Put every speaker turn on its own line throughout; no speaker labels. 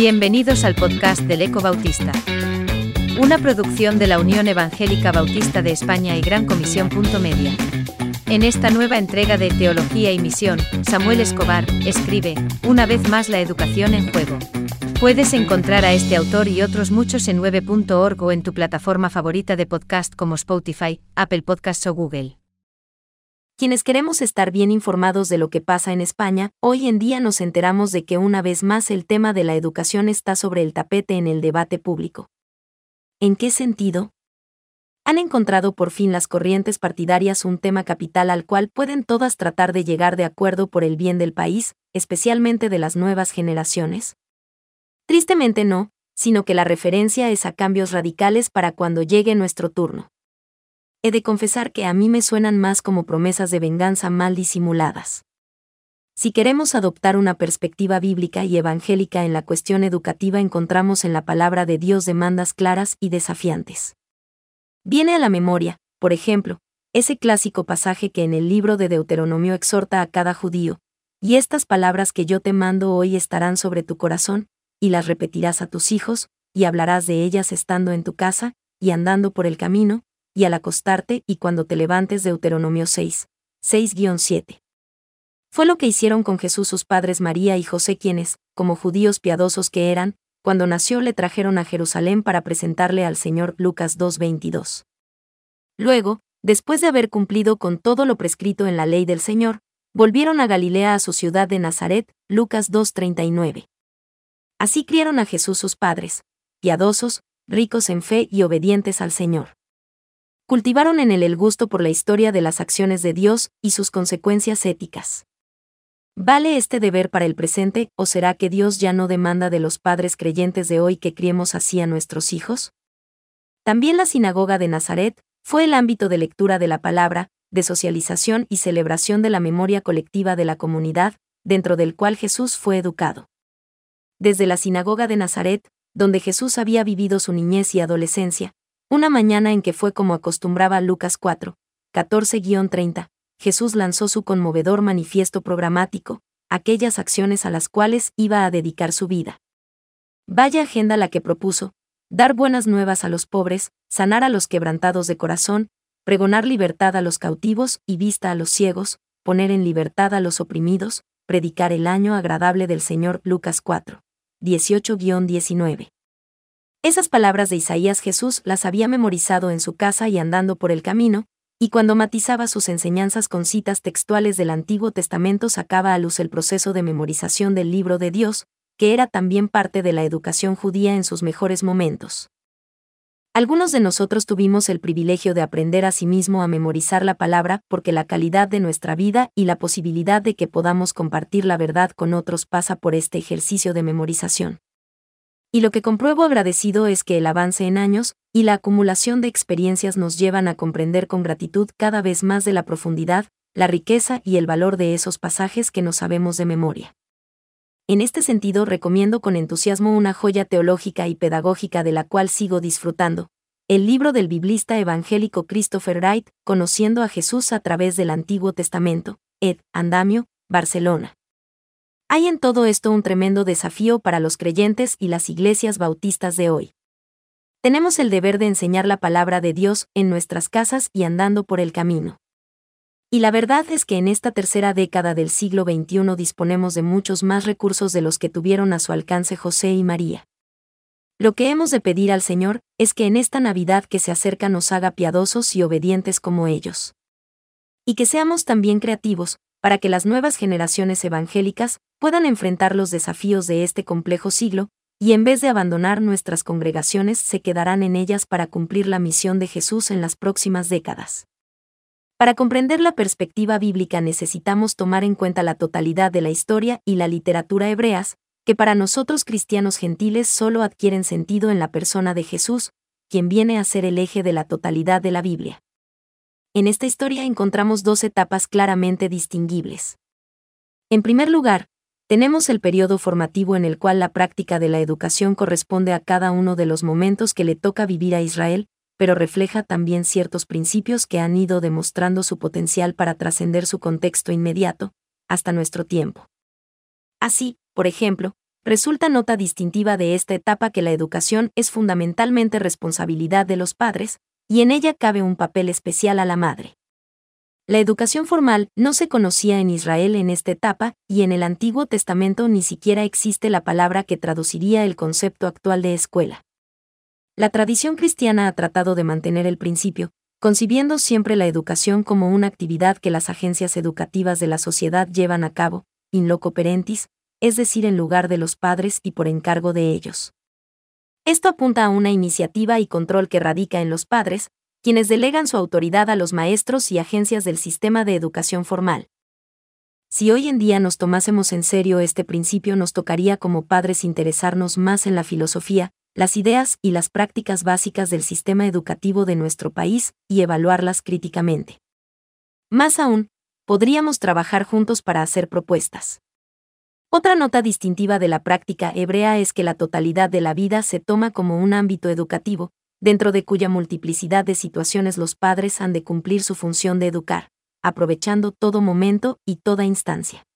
Bienvenidos al podcast del Eco Bautista. Una producción de la Unión Evangélica Bautista de España y Gran Comisión. Media. En esta nueva entrega de Teología y Misión, Samuel Escobar escribe, una vez más la educación en juego. Puedes encontrar a este autor y otros muchos en 9.org o en tu plataforma favorita de podcast como Spotify, Apple Podcasts o Google.
Quienes queremos estar bien informados de lo que pasa en España, hoy en día nos enteramos de que una vez más el tema de la educación está sobre el tapete en el debate público. ¿En qué sentido? Han encontrado por fin las corrientes partidarias un tema capital al cual pueden todas tratar de llegar de acuerdo por el bien del país, especialmente de las nuevas generaciones. Tristemente no, sino que la referencia es a cambios radicales para cuando llegue nuestro turno he de confesar que a mí me suenan más como promesas de venganza mal disimuladas. Si queremos adoptar una perspectiva bíblica y evangélica en la cuestión educativa encontramos en la palabra de Dios demandas claras y desafiantes. Viene a la memoria, por ejemplo, ese clásico pasaje que en el libro de Deuteronomio exhorta a cada judío, y estas palabras que yo te mando hoy estarán sobre tu corazón, y las repetirás a tus hijos, y hablarás de ellas estando en tu casa, y andando por el camino, y al acostarte y cuando te levantes Deuteronomio 6, 6-7. Fue lo que hicieron con Jesús sus padres María y José quienes, como judíos piadosos que eran, cuando nació le trajeron a Jerusalén para presentarle al Señor Lucas 2.22. Luego, después de haber cumplido con todo lo prescrito en la ley del Señor, volvieron a Galilea a su ciudad de Nazaret, Lucas 2.39. Así criaron a Jesús sus padres, piadosos, ricos en fe y obedientes al Señor cultivaron en él el gusto por la historia de las acciones de Dios y sus consecuencias éticas. ¿Vale este deber para el presente o será que Dios ya no demanda de los padres creyentes de hoy que criemos así a nuestros hijos? También la sinagoga de Nazaret fue el ámbito de lectura de la palabra, de socialización y celebración de la memoria colectiva de la comunidad, dentro del cual Jesús fue educado. Desde la sinagoga de Nazaret, donde Jesús había vivido su niñez y adolescencia, una mañana en que fue como acostumbraba Lucas 4, 14-30, Jesús lanzó su conmovedor manifiesto programático, aquellas acciones a las cuales iba a dedicar su vida. Vaya agenda la que propuso, dar buenas nuevas a los pobres, sanar a los quebrantados de corazón, pregonar libertad a los cautivos y vista a los ciegos, poner en libertad a los oprimidos, predicar el año agradable del Señor Lucas 4, 18-19. Esas palabras de Isaías Jesús las había memorizado en su casa y andando por el camino, y cuando matizaba sus enseñanzas con citas textuales del Antiguo Testamento sacaba a luz el proceso de memorización del libro de Dios, que era también parte de la educación judía en sus mejores momentos. Algunos de nosotros tuvimos el privilegio de aprender a sí mismo a memorizar la palabra porque la calidad de nuestra vida y la posibilidad de que podamos compartir la verdad con otros pasa por este ejercicio de memorización y lo que compruebo agradecido es que el avance en años y la acumulación de experiencias nos llevan a comprender con gratitud cada vez más de la profundidad, la riqueza y el valor de esos pasajes que no sabemos de memoria. En este sentido recomiendo con entusiasmo una joya teológica y pedagógica de la cual sigo disfrutando, el libro del biblista evangélico Christopher Wright, Conociendo a Jesús a través del Antiguo Testamento, Ed. Andamio, Barcelona. Hay en todo esto un tremendo desafío para los creyentes y las iglesias bautistas de hoy. Tenemos el deber de enseñar la palabra de Dios en nuestras casas y andando por el camino. Y la verdad es que en esta tercera década del siglo XXI disponemos de muchos más recursos de los que tuvieron a su alcance José y María. Lo que hemos de pedir al Señor es que en esta Navidad que se acerca nos haga piadosos y obedientes como ellos. Y que seamos también creativos, para que las nuevas generaciones evangélicas puedan enfrentar los desafíos de este complejo siglo, y en vez de abandonar nuestras congregaciones se quedarán en ellas para cumplir la misión de Jesús en las próximas décadas. Para comprender la perspectiva bíblica necesitamos tomar en cuenta la totalidad de la historia y la literatura hebreas, que para nosotros cristianos gentiles solo adquieren sentido en la persona de Jesús, quien viene a ser el eje de la totalidad de la Biblia. En esta historia encontramos dos etapas claramente distinguibles. En primer lugar, tenemos el periodo formativo en el cual la práctica de la educación corresponde a cada uno de los momentos que le toca vivir a Israel, pero refleja también ciertos principios que han ido demostrando su potencial para trascender su contexto inmediato, hasta nuestro tiempo. Así, por ejemplo, Resulta nota distintiva de esta etapa que la educación es fundamentalmente responsabilidad de los padres, y en ella cabe un papel especial a la madre. La educación formal no se conocía en Israel en esta etapa, y en el Antiguo Testamento ni siquiera existe la palabra que traduciría el concepto actual de escuela. La tradición cristiana ha tratado de mantener el principio, concibiendo siempre la educación como una actividad que las agencias educativas de la sociedad llevan a cabo, in loco parentis, es decir, en lugar de los padres y por encargo de ellos. Esto apunta a una iniciativa y control que radica en los padres, quienes delegan su autoridad a los maestros y agencias del sistema de educación formal. Si hoy en día nos tomásemos en serio este principio nos tocaría como padres interesarnos más en la filosofía, las ideas y las prácticas básicas del sistema educativo de nuestro país y evaluarlas críticamente. Más aún, podríamos trabajar juntos para hacer propuestas. Otra nota distintiva de la práctica hebrea es que la totalidad de la vida se toma como un ámbito educativo, dentro de cuya multiplicidad de situaciones los padres han de cumplir su función de educar, aprovechando todo momento y toda instancia.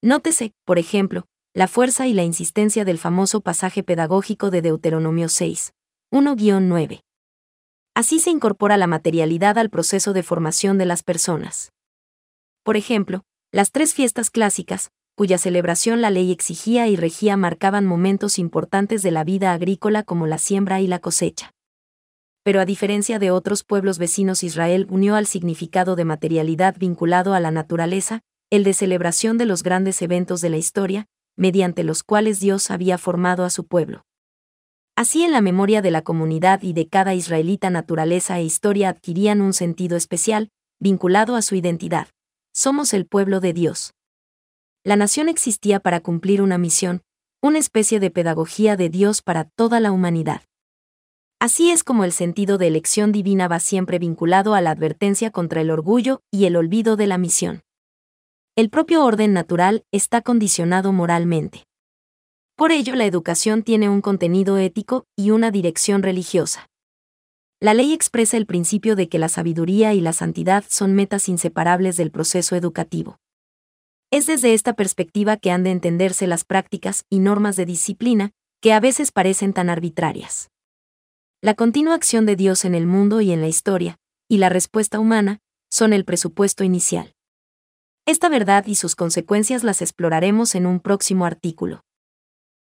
Nótese, por ejemplo, la fuerza y la insistencia del famoso pasaje pedagógico de Deuteronomio 6, 1-9. Así se incorpora la materialidad al proceso de formación de las personas. Por ejemplo, las tres fiestas clásicas, cuya celebración la ley exigía y regía marcaban momentos importantes de la vida agrícola como la siembra y la cosecha. Pero a diferencia de otros pueblos vecinos Israel unió al significado de materialidad vinculado a la naturaleza, el de celebración de los grandes eventos de la historia, mediante los cuales Dios había formado a su pueblo. Así en la memoria de la comunidad y de cada israelita naturaleza e historia adquirían un sentido especial, vinculado a su identidad. Somos el pueblo de Dios la nación existía para cumplir una misión, una especie de pedagogía de Dios para toda la humanidad. Así es como el sentido de elección divina va siempre vinculado a la advertencia contra el orgullo y el olvido de la misión. El propio orden natural está condicionado moralmente. Por ello la educación tiene un contenido ético y una dirección religiosa. La ley expresa el principio de que la sabiduría y la santidad son metas inseparables del proceso educativo. Es desde esta perspectiva que han de entenderse las prácticas y normas de disciplina, que a veces parecen tan arbitrarias. La continua acción de Dios en el mundo y en la historia, y la respuesta humana, son el presupuesto inicial. Esta verdad y sus consecuencias las exploraremos en un próximo artículo.